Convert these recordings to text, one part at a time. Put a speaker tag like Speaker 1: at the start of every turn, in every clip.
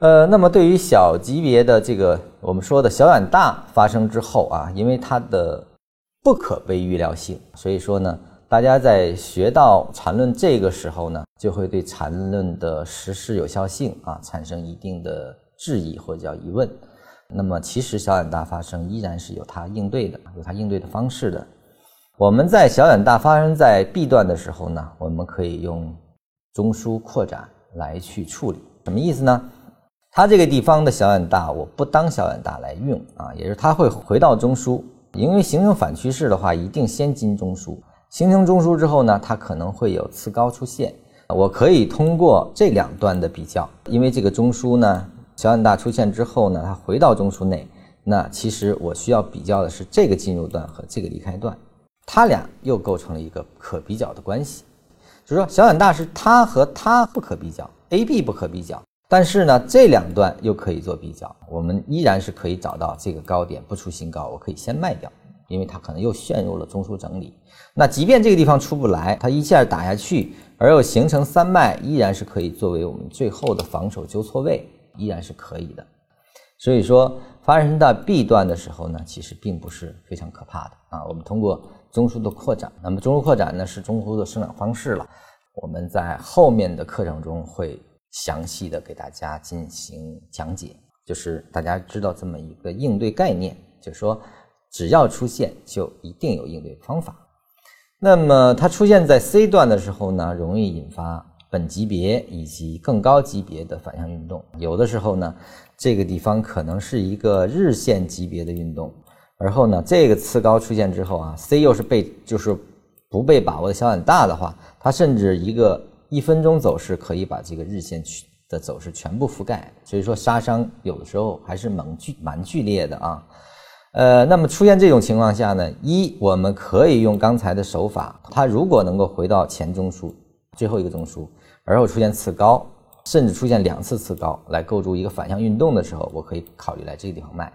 Speaker 1: 呃，那么对于小级别的这个我们说的小远大发生之后啊，因为它的不可被预料性，所以说呢，大家在学到缠论这个时候呢，就会对缠论的实施有效性啊产生一定的质疑或者叫疑问。那么其实小远大发生依然是有它应对的，有它应对的方式的。我们在小远大发生在 B 段的时候呢，我们可以用中枢扩展来去处理，什么意思呢？它这个地方的小远大，我不当小远大来用啊，也就是它会回到中枢，因为形成反趋势的话，一定先进中枢。形成中枢之后呢，它可能会有次高出现。我可以通过这两段的比较，因为这个中枢呢，小远大出现之后呢，它回到中枢内，那其实我需要比较的是这个进入段和这个离开段，它俩又构成了一个可比较的关系，就是说小远大是它和它不可比较，A、B 不可比较。但是呢，这两段又可以做比较，我们依然是可以找到这个高点不出新高，我可以先卖掉，因为它可能又陷入了中枢整理。那即便这个地方出不来，它一下打下去，而又形成三卖，依然是可以作为我们最后的防守纠错位，依然是可以的。所以说，发生到 B 段的时候呢，其实并不是非常可怕的啊。我们通过中枢的扩展，那么中枢扩展呢是中枢的生长方式了，我们在后面的课程中会。详细的给大家进行讲解，就是大家知道这么一个应对概念，就是说只要出现就一定有应对方法。那么它出现在 C 段的时候呢，容易引发本级别以及更高级别的反向运动。有的时候呢，这个地方可能是一个日线级别的运动，而后呢，这个次高出现之后啊，C 又是被就是不被把握的小很大的话，它甚至一个。一分钟走势可以把这个日线去的走势全部覆盖，所以说杀伤有的时候还是蛮剧蛮剧烈的啊。呃，那么出现这种情况下呢，一我们可以用刚才的手法，它如果能够回到前中枢最后一个中枢，而后出现次高，甚至出现两次次高来构筑一个反向运动的时候，我可以考虑来这个地方卖，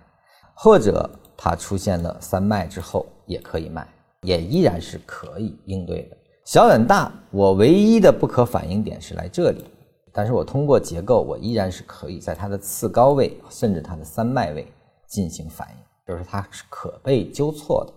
Speaker 1: 或者它出现了三卖之后也可以卖，也依然是可以应对的。小远大，我唯一的不可反应点是来这里，但是我通过结构，我依然是可以在它的次高位，甚至它的三脉位进行反应，就是它是可被纠错的。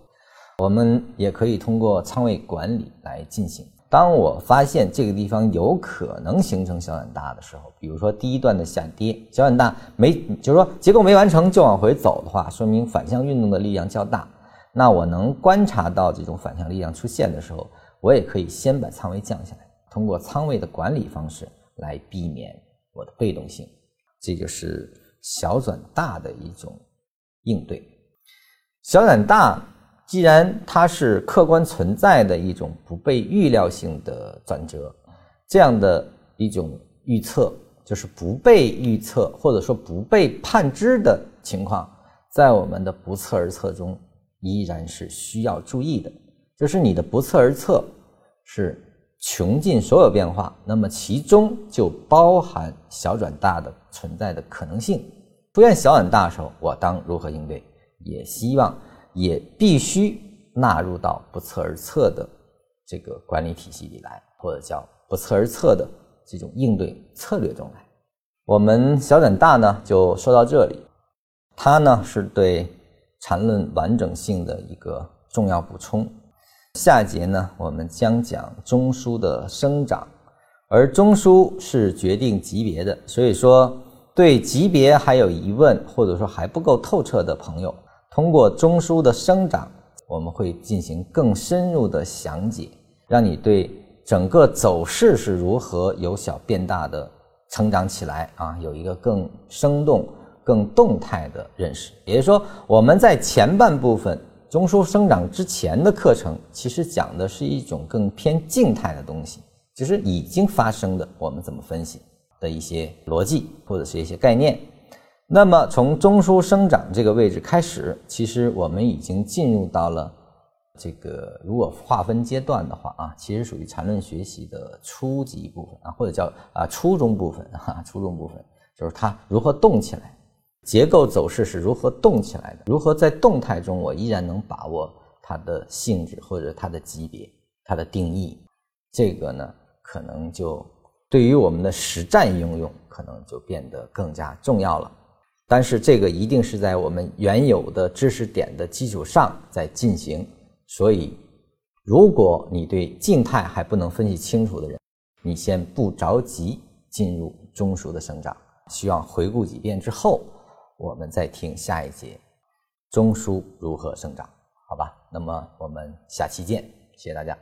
Speaker 1: 我们也可以通过仓位管理来进行。当我发现这个地方有可能形成小远大的时候，比如说第一段的下跌，小远大没，就是说结构没完成就往回走的话，说明反向运动的力量较大。那我能观察到这种反向力量出现的时候。我也可以先把仓位降下来，通过仓位的管理方式来避免我的被动性，这就是小转大的一种应对。小转大既然它是客观存在的一种不被预料性的转折，这样的一种预测，就是不被预测或者说不被判知的情况，在我们的不测而测中依然是需要注意的，就是你的不测而测。是穷尽所有变化，那么其中就包含小转大的存在的可能性。出现小转大时候，我当如何应对？也希望也必须纳入到不测而测的这个管理体系里来，或者叫不测而测的这种应对策略中来。我们小转大呢就说到这里，它呢是对缠论完整性的一个重要补充。下节呢，我们将讲中枢的生长，而中枢是决定级别的，所以说对级别还有疑问，或者说还不够透彻的朋友，通过中枢的生长，我们会进行更深入的详解，让你对整个走势是如何由小变大的成长起来啊，有一个更生动、更动态的认识。也就是说，我们在前半部分。中枢生长之前的课程，其实讲的是一种更偏静态的东西，就是已经发生的，我们怎么分析的一些逻辑或者是一些概念。那么从中枢生长这个位置开始，其实我们已经进入到了这个如果划分阶段的话啊，其实属于缠论学习的初级部分啊，或者叫啊初中部分啊，初中部分就是它如何动起来。结构走势是如何动起来的？如何在动态中我依然能把握它的性质或者它的级别、它的定义？这个呢，可能就对于我们的实战应用可能就变得更加重要了。但是这个一定是在我们原有的知识点的基础上在进行，所以如果你对静态还不能分析清楚的人，你先不着急进入中枢的生长，需要回顾几遍之后，我们再听下一节中枢如何生长，好吧？那么我们下期见，谢谢大家。